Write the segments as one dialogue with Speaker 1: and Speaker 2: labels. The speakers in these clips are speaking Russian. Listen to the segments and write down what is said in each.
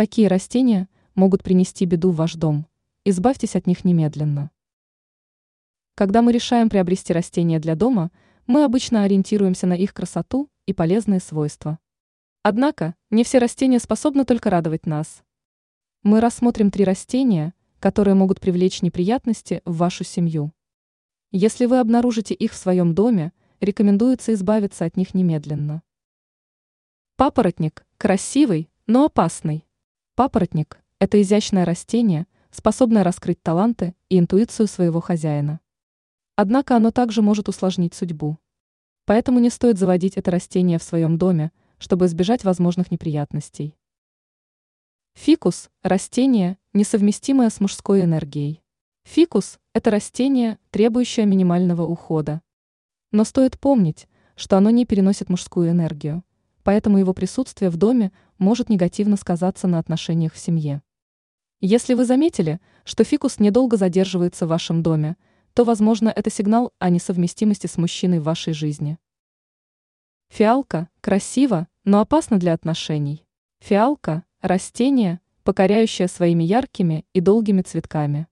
Speaker 1: Какие растения могут принести беду в ваш дом? Избавьтесь от них немедленно. Когда мы решаем приобрести растения для дома, мы обычно ориентируемся на их красоту и полезные свойства. Однако, не все растения способны только радовать нас. Мы рассмотрим три растения, которые могут привлечь неприятности в вашу семью. Если вы обнаружите их в своем доме, рекомендуется избавиться от них немедленно. Папоротник – красивый, но опасный. Папоротник – это изящное растение, способное раскрыть таланты и интуицию своего хозяина. Однако оно также может усложнить судьбу. Поэтому не стоит заводить это растение в своем доме, чтобы избежать возможных неприятностей. Фикус – растение, несовместимое с мужской энергией. Фикус – это растение, требующее минимального ухода. Но стоит помнить, что оно не переносит мужскую энергию, поэтому его присутствие в доме может негативно сказаться на отношениях в семье. Если вы заметили, что фикус недолго задерживается в вашем доме, то, возможно, это сигнал о несовместимости с мужчиной в вашей жизни. Фиалка красиво, но опасно для отношений. Фиалка – растение, покоряющее своими яркими и долгими цветками.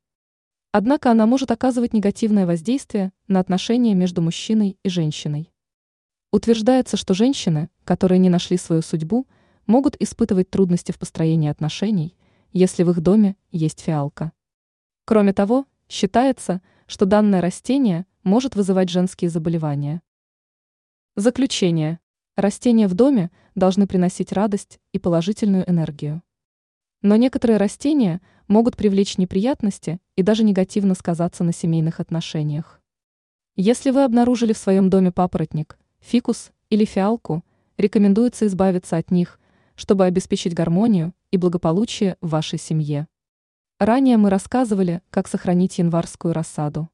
Speaker 1: Однако она может оказывать негативное воздействие на отношения между мужчиной и женщиной. Утверждается, что женщины, которые не нашли свою судьбу, могут испытывать трудности в построении отношений, если в их доме есть фиалка. Кроме того, считается, что данное растение может вызывать женские заболевания. Заключение. Растения в доме должны приносить радость и положительную энергию. Но некоторые растения могут привлечь неприятности и даже негативно сказаться на семейных отношениях. Если вы обнаружили в своем доме папоротник, фикус или фиалку, рекомендуется избавиться от них, чтобы обеспечить гармонию и благополучие в вашей семье. Ранее мы рассказывали, как сохранить январскую рассаду.